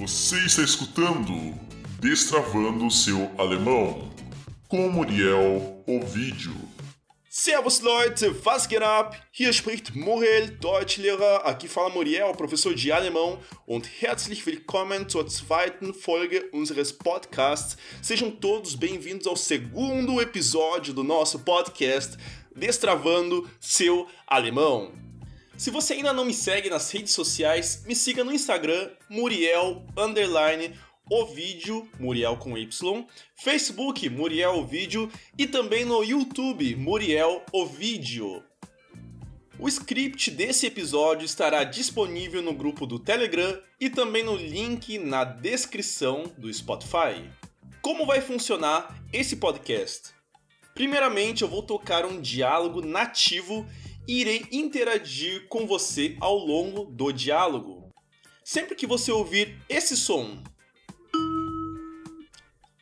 Você está escutando Destravando o seu alemão com Muriel Ovidio. Servus Leute, was geht ab? Hier spricht Muriel, Deutschlehrer. Aqui fala Muriel, professor de alemão. Und herzlich willkommen zur zweiten Folge unseres Podcasts. Sejam todos bem-vindos ao segundo episódio do nosso podcast Destravando seu alemão. Se você ainda não me segue nas redes sociais, me siga no Instagram Muriel underline o Muriel com Y, Facebook Muriel o e também no YouTube Muriel o. O script desse episódio estará disponível no grupo do Telegram e também no link na descrição do Spotify. Como vai funcionar esse podcast? Primeiramente, eu vou tocar um diálogo nativo irei interagir com você ao longo do diálogo. Sempre que você ouvir esse som,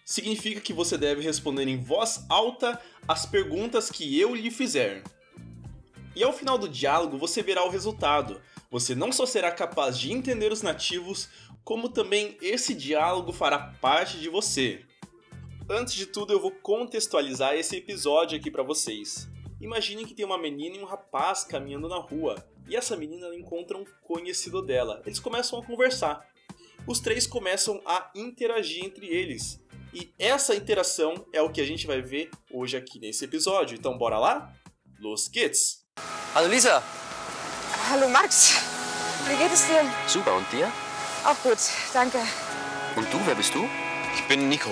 significa que você deve responder em voz alta as perguntas que eu lhe fizer. E ao final do diálogo você verá o resultado. Você não só será capaz de entender os nativos, como também esse diálogo fará parte de você. Antes de tudo, eu vou contextualizar esse episódio aqui para vocês. Imagine que tem uma menina e um rapaz caminhando na rua, e essa menina encontra um conhecido dela. Eles começam a conversar. Os três começam a interagir entre eles, e essa interação é o que a gente vai ver hoje aqui nesse episódio. Então bora lá? Los geht's! Hallo Lisa. Hallo Max, wie geht es dir? Super, und dir? Auch gut, danke. Und du, wer bist du? Ich bin Nico.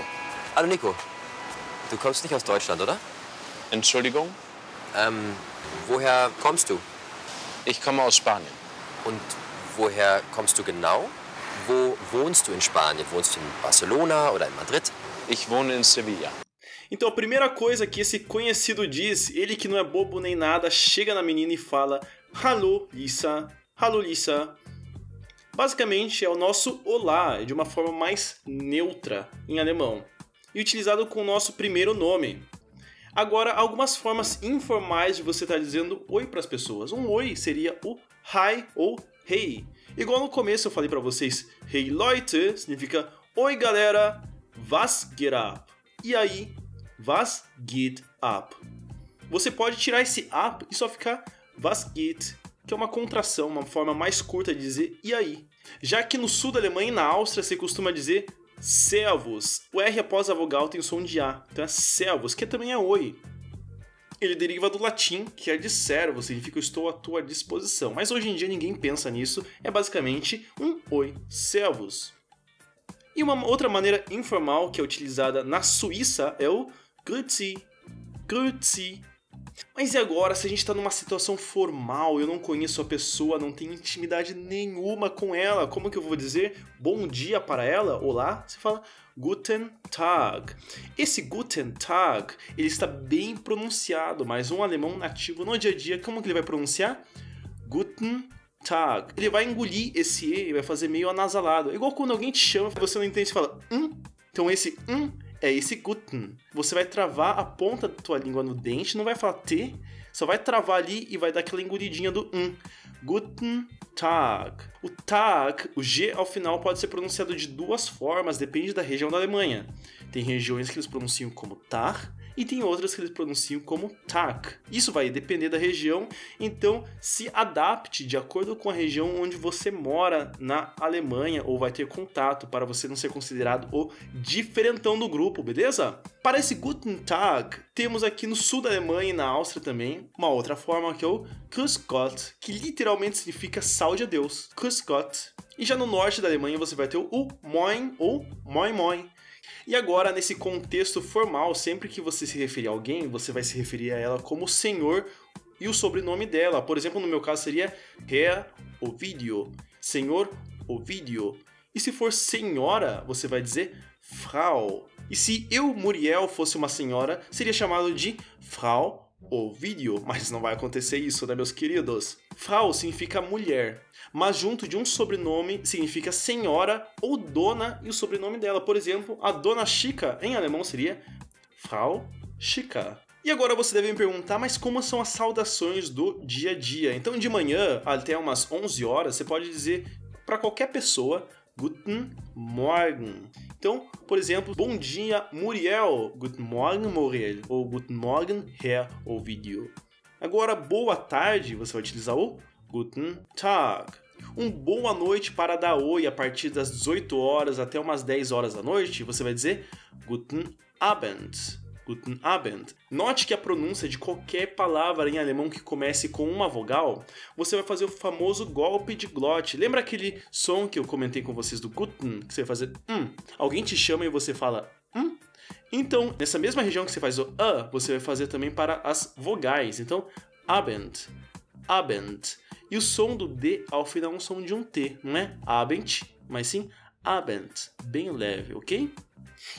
Hallo Nico. Du kommst nicht aus Deutschland, oder? Entschuldigung, Ähm, woher kommst du? ich komme aus Spanien. Und woher kommst du genau? Wo wohnst du in Spanien? Wohnst du in Barcelona oder in Madrid? Ich wohne in Sevilla. Então a primeira coisa que esse conhecido diz, ele que não é bobo nem nada, chega na menina e fala: Hallo Lisa, Hallo Lisa. Basicamente é o nosso olá, de uma forma mais neutra em alemão, e utilizado com o nosso primeiro nome. Agora, algumas formas informais de você estar dizendo oi para as pessoas. Um oi seria o hi ou hey. Igual no começo eu falei para vocês, hey Leute significa oi galera, was geht ab? E aí, was geht ab? Você pode tirar esse up e só ficar was geht, que é uma contração, uma forma mais curta de dizer e aí. Já que no sul da Alemanha e na Áustria você costuma dizer servus. O R após a vogal tem som de A, então é que também é oi. Ele deriva do latim, que é de servo, significa estou à tua disposição. Mas hoje em dia ninguém pensa nisso, é basicamente um oi, servus. E uma outra maneira informal que é utilizada na Suíça é o grüezi, grüezi. Mas e agora, se a gente está numa situação formal, eu não conheço a pessoa, não tenho intimidade nenhuma com ela, como que eu vou dizer bom dia para ela? Olá? Você fala Guten Tag. Esse Guten Tag, ele está bem pronunciado, mas um alemão nativo no dia a dia, como que ele vai pronunciar? Guten Tag. Ele vai engolir esse E e vai fazer meio anasalado. Igual quando alguém te chama, você não entende, você fala hum. Então esse hum é esse Guten. Você vai travar a ponta da tua língua no dente, não vai falar T, só vai travar ali e vai dar aquela engolidinha do um. Guten Tag. O Tag, o G ao final pode ser pronunciado de duas formas, depende da região da Alemanha. Tem regiões que eles pronunciam como Tar e tem outras que eles pronunciam como Tag. Isso vai depender da região, então se adapte de acordo com a região onde você mora na Alemanha ou vai ter contato para você não ser considerado o diferentão do grupo, beleza? Para esse Guten Tag, temos aqui no sul da Alemanha e na Áustria também uma outra forma que é o Grüß Gott, que literalmente significa salve a Deus. Grüß Gott. E já no norte da Alemanha você vai ter o Moin ou Moin Moin. E agora, nesse contexto formal, sempre que você se referir a alguém, você vai se referir a ela como senhor e o sobrenome dela. Por exemplo, no meu caso seria Herr Ovidio, senhor Ovidio. E se for senhora, você vai dizer Frau. E se eu, Muriel, fosse uma senhora, seria chamado de Frau Ovidio, mas não vai acontecer isso, né, meus queridos? Frau significa mulher, mas junto de um sobrenome significa senhora ou dona e o sobrenome dela. Por exemplo, a dona Chica em alemão seria Frau Chica. E agora você deve me perguntar, mas como são as saudações do dia a dia? Então, de manhã até umas 11 horas, você pode dizer para qualquer pessoa Guten Morgen. Então, por exemplo, bom dia, Muriel. Guten Morgen, Muriel. Ou Guten Morgen, Herr Ovidio. Agora, boa tarde, você vai utilizar o Guten Tag. Um boa noite para dar oi a partir das 18 horas até umas 10 horas da noite, você vai dizer Guten Abend. Guten Abend. Note que a pronúncia de qualquer palavra em alemão que comece com uma vogal, você vai fazer o famoso golpe de glote. Lembra aquele som que eu comentei com vocês do Guten, que você vai fazer hum? Alguém te chama e você fala? Então, nessa mesma região que você faz o a, você vai fazer também para as vogais. Então, Abend, Abend. E o som do D ao final é um som de um T, não é Abend, mas sim Abend, bem leve, ok?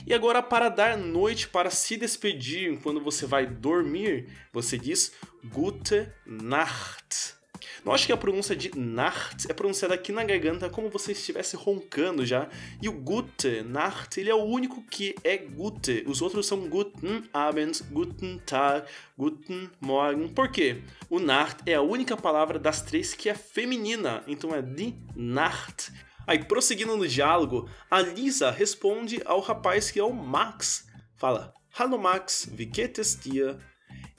E agora, para dar noite, para se despedir quando você vai dormir, você diz Gute Nacht. Note que a pronúncia de Nacht é pronunciada aqui na garganta como se estivesse roncando já. E o Gute Nacht, ele é o único que é Gute. Os outros são Guten Abend, Guten Tag, Guten Morgen. Por quê? O Nacht é a única palavra das três que é feminina, então é de Nacht. Aí, prosseguindo no diálogo, a Lisa responde ao rapaz que é o Max. Fala, Hallo Max, wie geht es dir?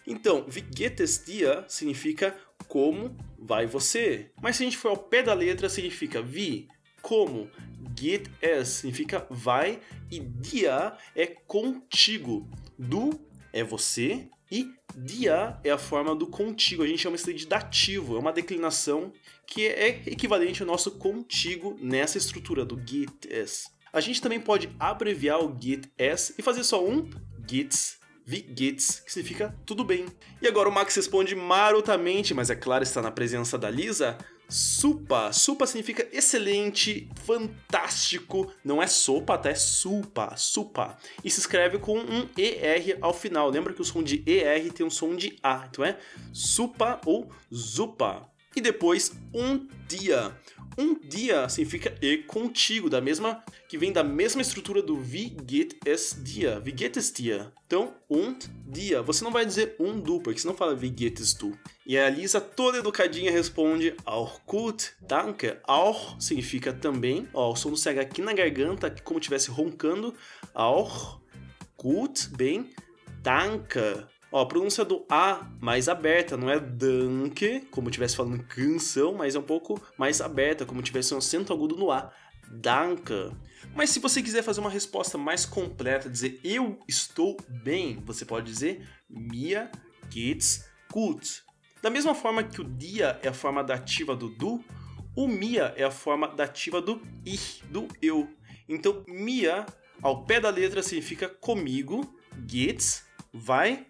Então, wie geht es dir significa como vai você. Mas se a gente for ao pé da letra, significa wie, como. Geht es significa vai e dia é contigo. Du é você e dia é a forma do contigo. A gente chama isso de dativo, é uma declinação que é equivalente ao nosso contigo nessa estrutura do git-s. A gente também pode abreviar o git-s e fazer só um gits gits, que significa tudo bem. E agora o Max responde marotamente, mas é claro, está na presença da Lisa. Supa. Supa significa excelente, fantástico. Não é sopa, tá? É supa, supa. E se escreve com um ER ao final. Lembra que o som de ER tem um som de A. Então é supa ou zupa e depois um dia. Um dia significa e contigo, da mesma que vem da mesma estrutura do wie geht es dir, wie geht es dir. Então, um dia. Você não vai dizer um du, porque senão fala wie geht es du. E a Lisa, toda educadinha, responde auch gut, danke. Auch significa também, ó, o som do CH aqui na garganta, como estivesse roncando. Auch gut, bem, danke. Ó, a pronúncia do A mais aberta, não é danke, como estivesse falando canção, mas é um pouco mais aberta, como tivesse um acento agudo no A. Danke. Mas se você quiser fazer uma resposta mais completa, dizer eu estou bem, você pode dizer mir geht's gut. Da mesma forma que o dia é a forma dativa do du, o mia é a forma dativa do ich, do eu. Então, mia, ao pé da letra, significa comigo, geht's, vai,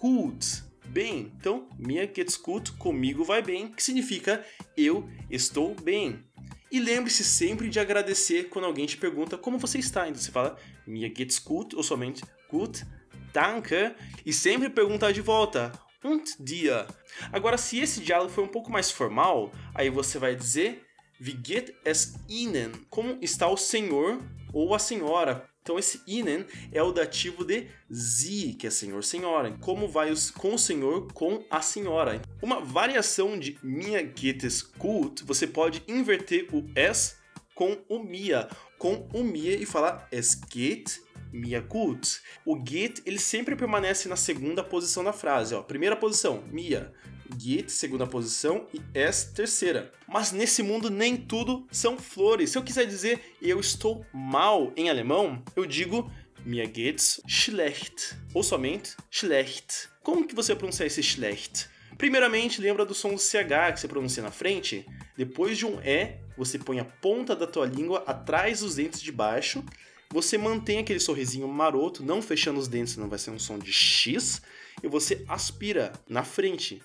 gut, bem. Então, mir geht's gut, comigo vai bem, que significa eu estou bem. E lembre-se sempre de agradecer quando alguém te pergunta como você está. Então você fala mir geht's gut ou somente gut, danke. E sempre perguntar de volta und dir. Agora, se esse diálogo foi um pouco mais formal, aí você vai dizer wie geht es Ihnen? Como está o senhor ou a senhora? Então esse Ihnen é o dativo de Sie, que é senhor, senhora. Como vai os, com o senhor, com a senhora. Uma variação de Mir geht es gut, você pode inverter o es com o Mia, com o Mia e falar es geht mir gut. O geht ele sempre permanece na segunda posição da frase, ó. Primeira posição, Mia. Git, segunda posição, e S, terceira. Mas nesse mundo nem tudo são flores. Se eu quiser dizer eu estou mal em alemão, eu digo mir geht's schlecht, ou somente schlecht. Como que você pronuncia esse schlecht? Primeiramente, lembra do som CH que você pronuncia na frente? Depois de um E, você põe a ponta da tua língua atrás dos dentes de baixo. Você mantém aquele sorrisinho maroto, não fechando os dentes, não vai ser um som de X. E você aspira na frente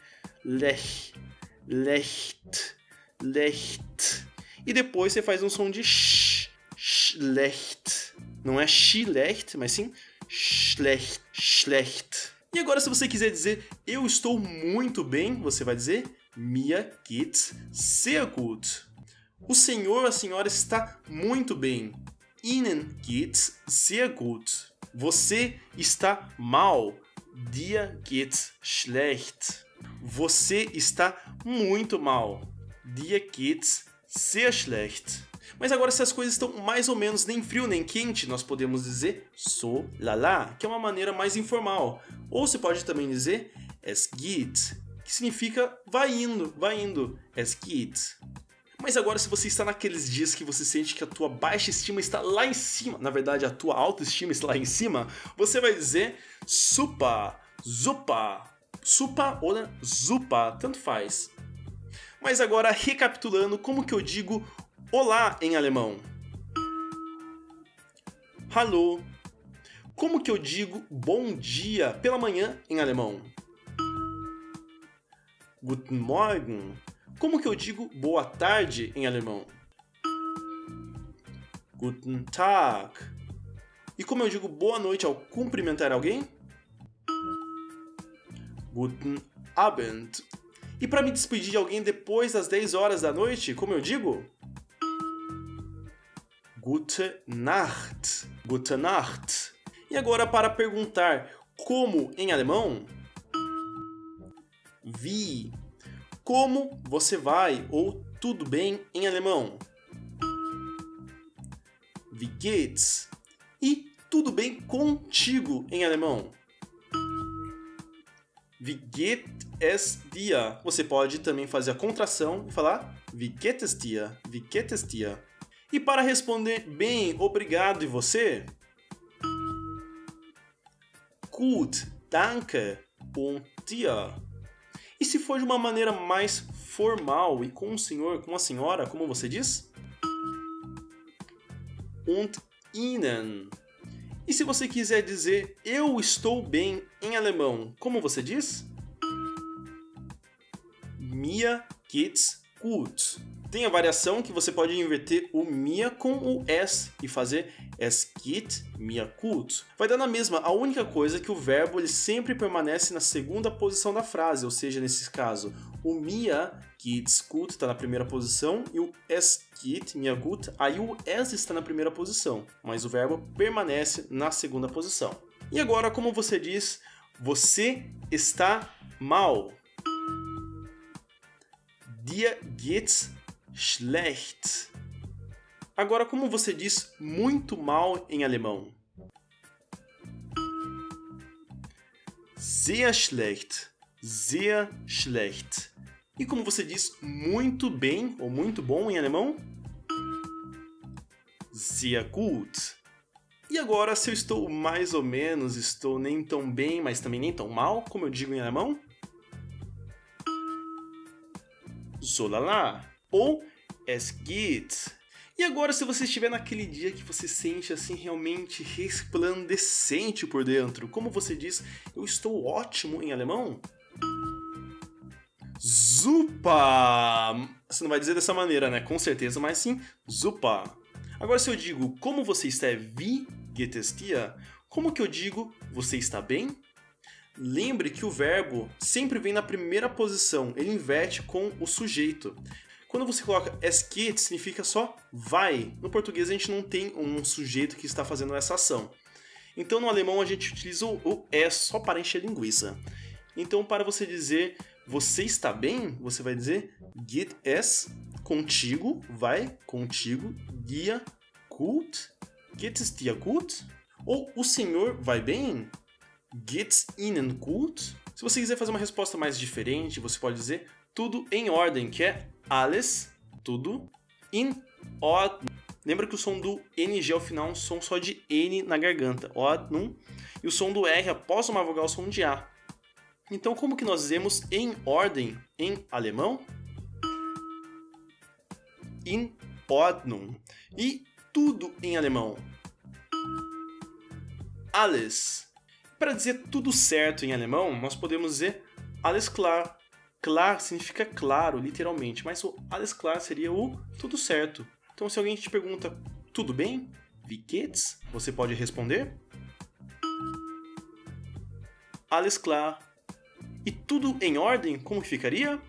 lech, lecht, lecht. E depois você faz um som de sh, schlecht. Não é schlecht, mas sim schlecht, schlecht. E agora se você quiser dizer eu estou muito bem, você vai dizer mir geht's sehr gut. O senhor a senhora está muito bem. Ihnen geht's sehr gut. Você está mal. Dir geht's schlecht. Você está muito mal. Dir geht's sehr schlecht. Mas agora, se as coisas estão mais ou menos nem frio nem quente, nós podemos dizer so la la, que é uma maneira mais informal. Ou você pode também dizer es geht, que significa vai indo, vai indo, es geht. Mas agora, se você está naqueles dias que você sente que a tua baixa estima está lá em cima, na verdade a tua autoestima está lá em cima, você vai dizer supa, zupa, supa ou zupa, tanto faz. Mas agora, recapitulando, como que eu digo olá em alemão? Hallo. Como que eu digo bom dia pela manhã em alemão? Guten Morgen. Como que eu digo boa tarde em alemão? Guten Tag. E como eu digo boa noite ao cumprimentar alguém? Guten Abend. E para me despedir de alguém depois das 10 horas da noite, como eu digo? Gute Nacht. Gute Nacht. E agora para perguntar como em alemão? Wie. Como você vai ou tudo bem em alemão? Wie geht's? E tudo bem contigo em alemão? Wie geht es dir? Você pode também fazer a contração e falar Wie geht es dir? Wie geht es dir? E para responder bem, obrigado e você? Gut, danke und dir. E se for de uma maneira mais formal e com um senhor, com uma senhora, como você diz? Und Ihnen. E se você quiser dizer eu estou bem em alemão, como você diz? Mir geht's gut. Tem a variação que você pode inverter o mir com o es e fazer es geht mir gut. Vai dar na mesma, a única coisa é que o verbo ele sempre permanece na segunda posição da frase, ou seja, nesse caso, o mir geht's gut está na primeira posição e o es geht mir gut, aí o es está na primeira posição, mas o verbo permanece na segunda posição. E agora, como você diz, você está mal. Dir geht's schlecht. Agora, como você diz muito mal em alemão? Sehr schlecht. Sehr schlecht. E como você diz muito bem ou muito bom em alemão? Sehr gut. E agora, se eu estou mais ou menos, estou nem tão bem, mas também nem tão mal, como eu digo em alemão? So. Ou es geht. E agora, se você estiver naquele dia que você sente assim realmente resplandecente por dentro, como você diz, eu estou ótimo em alemão? Zupa! Você não vai dizer dessa maneira, né? Com certeza, mas sim, zupa. Agora, se eu digo como você está, wie geht es dir? Como que eu digo você está bem? Lembre que o verbo sempre vem na primeira posição, ele inverte com o sujeito. Quando você coloca es geht, significa só vai. No português a gente não tem um sujeito que está fazendo essa ação. Então no alemão a gente utiliza o es só para encher linguiça. Então para você dizer você está bem, você vai dizer geht es contigo, vai contigo, dir gut, geht es dir gut? Ou o senhor vai bem? Geht's Ihnen gut? Se você quiser fazer uma resposta mais diferente, você pode dizer tudo em ordem, que é alles, tudo, in Ordnung. Lembra que o som do NG ao final é um som só de N na garganta, Ordnung, e o som do R após uma vogal é o som de A. Então, como que nós dizemos em ordem em alemão? In Ordnung. E tudo em alemão? Alles. Para dizer tudo certo em alemão, nós podemos dizer alles klar. Klar significa claro, literalmente, mas o alles klar seria o tudo certo. Então, se alguém te pergunta tudo bem, wie geht's? Você pode responder alles klar. E tudo em ordem, como ficaria?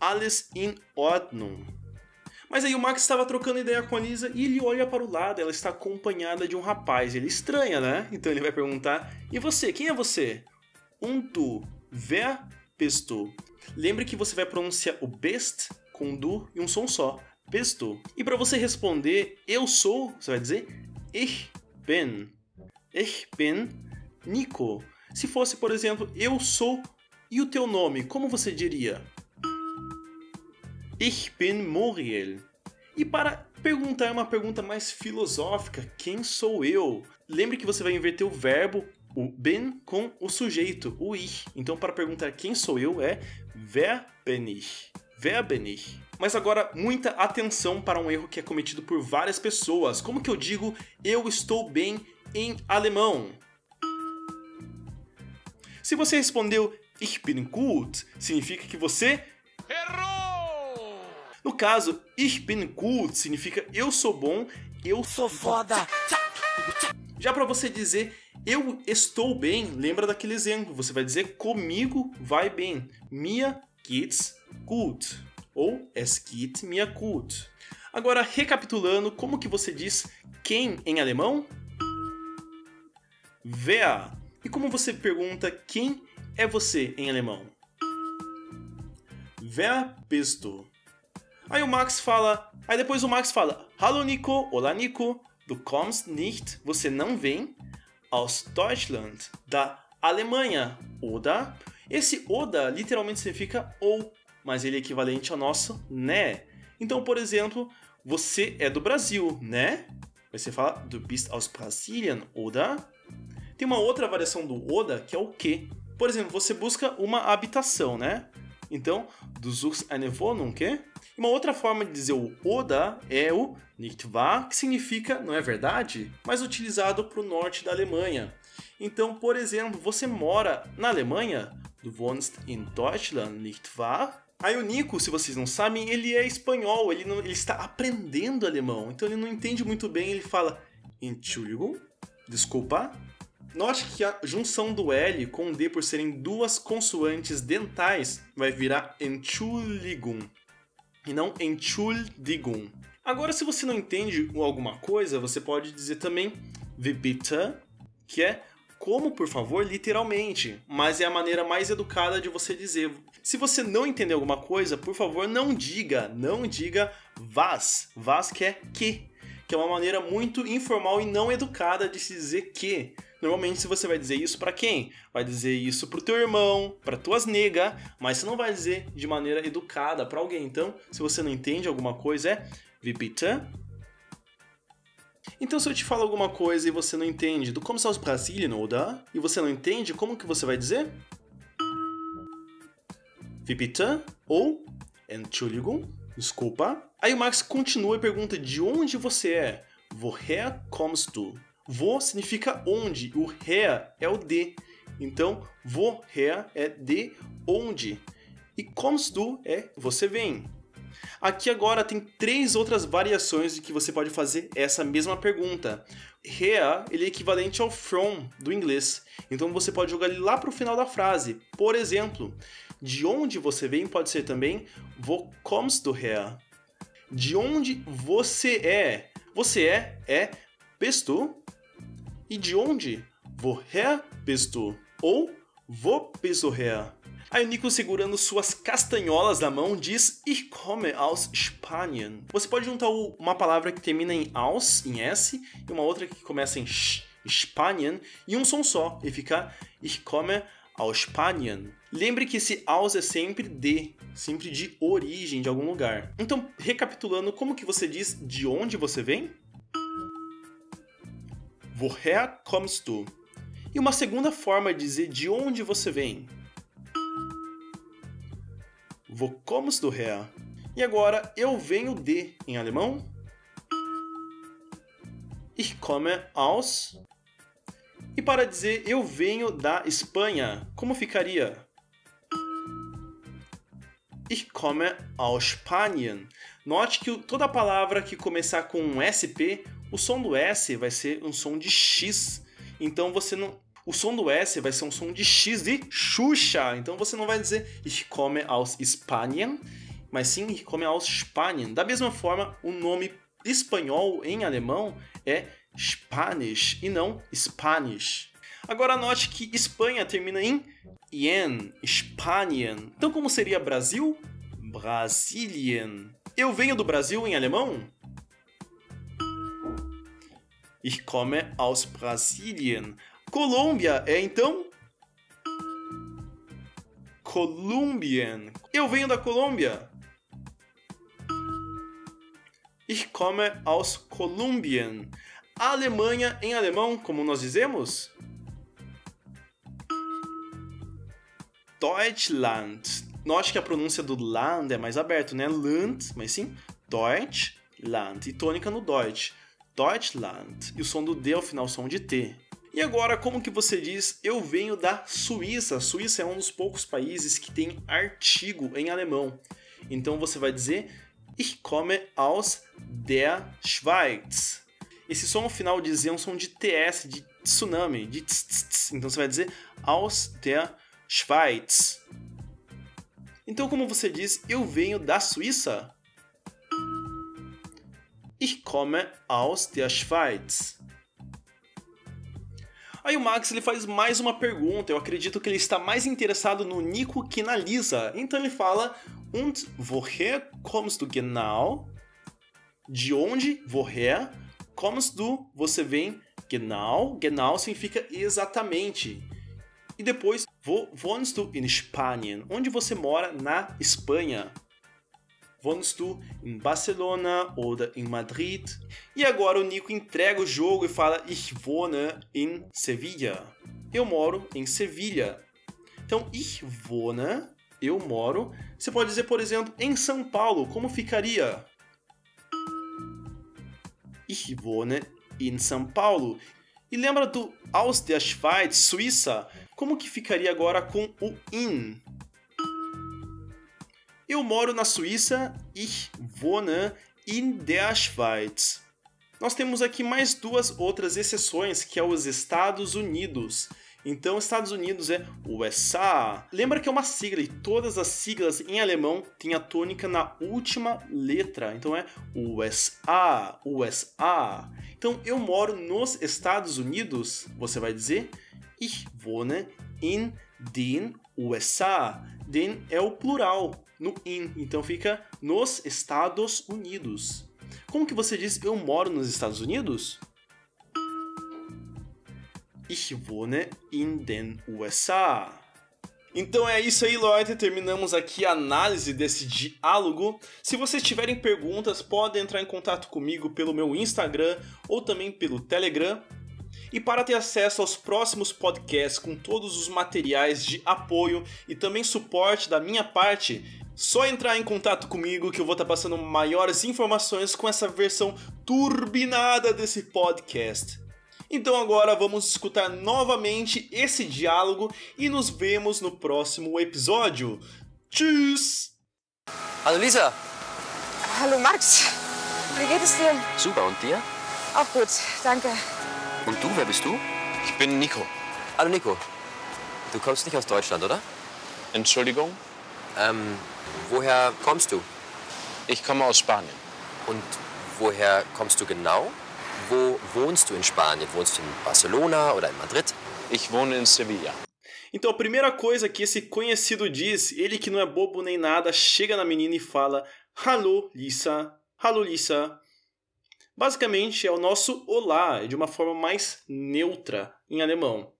Alles in Ordnung. Mas aí o Max estava trocando ideia com a Lisa e ele olha para o lado, ela está acompanhada de um rapaz. Ele estranha, né? Então ele vai perguntar: "E você, quem é você?" "Um tu, wer bist du?" Lembre que você vai pronunciar o best com du e um som só. Bist du? E para você responder eu sou, você vai dizer ich bin. Ich bin Nico. Se fosse, por exemplo, eu sou e o teu nome, como você diria? Ich bin Muriel. E para perguntar uma pergunta mais filosófica, quem sou eu? Lembre que você vai inverter o verbo o bin com o sujeito, o ich. Então, para perguntar quem sou eu é wer bin ich? Wer bin ich? Mas agora, muita atenção para um erro que é cometido por várias pessoas. Como que eu digo eu estou bem em alemão? Se você respondeu Ich bin gut, significa que você errou. No caso, Ich bin gut significa eu sou bom, eu sou foda. Já para você dizer eu estou bem, lembra daquele exemplo. Você vai dizer comigo vai bem. Mir geht's gut. Ou es geht mir gut. Agora, recapitulando, como que você diz quem em alemão? Wer. E como você pergunta quem é você em alemão? Wer bist du? Aí o Max fala, aí depois o Max fala: Hallo Nico, olá Nico, du kommst nicht, você não vem aus Deutschland, da Alemanha, oder? Esse oder literalmente significa ou, mas ele é equivalente ao nosso né. Então, por exemplo, você é do Brasil, né? Você fala du bist aus Brasilien, oder? Tem uma outra variação do oder que é o que. Por exemplo, você busca uma habitação, né? Então, du suchst eine Wohnung, que? Uma outra forma de dizer o oder é o nicht wahr, que significa não é verdade, mas utilizado para o norte da Alemanha. Então, por exemplo, você mora na Alemanha? Du wohnst in Deutschland, nicht wahr? Aí o Nico, se vocês não sabem, ele é espanhol, ele, não, ele está aprendendo alemão, então ele não entende muito bem, ele fala Entschuldigung, desculpa, Note que a junção do L com o D por serem duas consoantes dentais vai virar Entschuldigung e não Entschuldigung. Agora, se você não entende alguma coisa, você pode dizer também wie que é como, por favor, literalmente, mas é a maneira mais educada de você dizer. Se você não entender alguma coisa, por favor, não diga, não diga was, was que é que, que é uma maneira muito informal e não educada de se dizer que. Normalmente você vai dizer isso para quem? Vai dizer isso pro teu irmão, para tuas nega, mas você não vai dizer de maneira educada para alguém. Então, se você não entende alguma coisa é bitte? Então, se eu te falo alguma coisa e você não entende, do como aus Brasilien, oder? E você não entende, como que você vai dizer? Bitte? Ou Entschuldigung? Desculpa. Aí o Max continua e pergunta de onde você é? Woher kommst du? Wo significa onde, o her é o de. Então, woher é de onde. E kommst du é você vem. Aqui agora tem três outras variações de que você pode fazer essa mesma pergunta. Here ele é equivalente ao from do inglês, então você pode jogar ele lá para o final da frase. Por exemplo, de onde você vem pode ser também wo kommst du her? De onde você é? Você é é bist du? E de onde? Woher bist du? Ou wo bist du her? Aí o Nico, segurando suas castanholas na mão, diz Ich komme aus Spanien. Você pode juntar uma palavra que termina em aus, em S, e uma outra que começa em sh, Spanien, e um som só, e fica Ich komme aus Spanien. Lembre que esse aus é sempre de, sempre de origem, de algum lugar. Então, recapitulando, como que você diz de onde você vem? Woher kommst du? E uma segunda forma de dizer de onde você vem? Wo kommst du her? E agora, eu venho de em alemão? Ich komme aus. E para dizer eu venho da Espanha, como ficaria? Ich komme aus Spanien. Note que toda palavra que começar com um SP, o som do S vai ser um som de X. Então você não. O som do S vai ser um som de X de Xuxa. Então você não vai dizer Ich komme aus Spanien, mas sim Ich komme aus Spanien. Da mesma forma, o nome espanhol em alemão é Spanish e não Spanish. Agora note que Espanha termina em ien, Spanien. Então como seria Brasil? Brasilien. Eu venho do Brasil em alemão? Ich komme aus Brasilien. Colômbia é então? Kolumbien. Eu venho da Colômbia. Ich komme aus Kolumbien. Alemanha em alemão, como nós dizemos? Deutschland. Note que a pronúncia do land é mais aberto, né? Land, mas sim Deutschland. E tônica no Deutsch. Deutschland. E o som do D ao final, som de T. E agora, como que você diz eu venho da Suíça? Suíça é um dos poucos países que tem artigo em alemão. Então você vai dizer Ich komme aus der Schweiz. Esse som ao final de Z é um som de TS, de tsunami, de tss, tss. Então você vai dizer aus der Schweiz. Então, como você diz, eu venho da Suíça? Ich komme aus der Schweiz. Aí o Max ele faz mais uma pergunta. Eu acredito que ele está mais interessado no Nico que na Lisa. Então ele fala: Und woher kommst du genau? De onde? Woher? Kommst du? Você vem. Genau. Genau significa exatamente. E depois, wohnst du in Spanien? Onde você mora na Espanha? Wohnst du em Barcelona ou em Madrid? E agora o Nico entrega o jogo e fala Ich wohne in Sevilla. Eu moro em Sevilha. Então, ich wohne, eu moro. Você pode dizer, por exemplo, em São Paulo. Como ficaria? Ich wohne in São Paulo. E lembra do Aus der Schweiz, Suíça? Como que ficaria agora com o in? Eu moro na Suíça, ich wohne in der Schweiz. Nós temos aqui mais duas outras exceções, que é os Estados Unidos. Então, Estados Unidos é USA. Lembra que é uma sigla e todas as siglas em alemão têm a tônica na última letra. Então é USA, USA. Então, eu moro nos Estados Unidos. Você vai dizer Ich wohne in den USA. Den é o plural no in, então fica nos Estados Unidos. Como que você diz eu moro nos Estados Unidos? Ich wohne in den USA. Então é isso aí, Leute. Terminamos aqui a análise desse diálogo. Se vocês tiverem perguntas, podem entrar em contato comigo pelo meu Instagram ou também pelo Telegram. E para ter acesso aos próximos podcasts com todos os materiais de apoio e também suporte da minha parte, só entrar em contato comigo que eu vou estar passando maiores informações com essa versão turbinada desse podcast. Então agora vamos escutar novamente esse diálogo e nos vemos no próximo episódio. Tschüss! Hallo Lisa. Hallo Max. Wie geht es dir? Super, und dir? Auch gut, danke. Und du, wer bist du? Ich bin Nico. Hallo Nico. Du kommst nicht aus Deutschland, oder? Entschuldigung, Ähm, woher kommst du? ich komme aus Spanien. Und woher kommst du genau? Wo wohnst du in Spanien? Wohnst du in Barcelona oder in Madrid? Ich wohne in Sevilla. Então a primeira coisa que esse conhecido diz, ele que não é bobo nem nada, chega na menina e fala: Hallo, Lisa. Hallo, Lisa. Basicamente é o nosso olá, de uma forma mais neutra em alemão.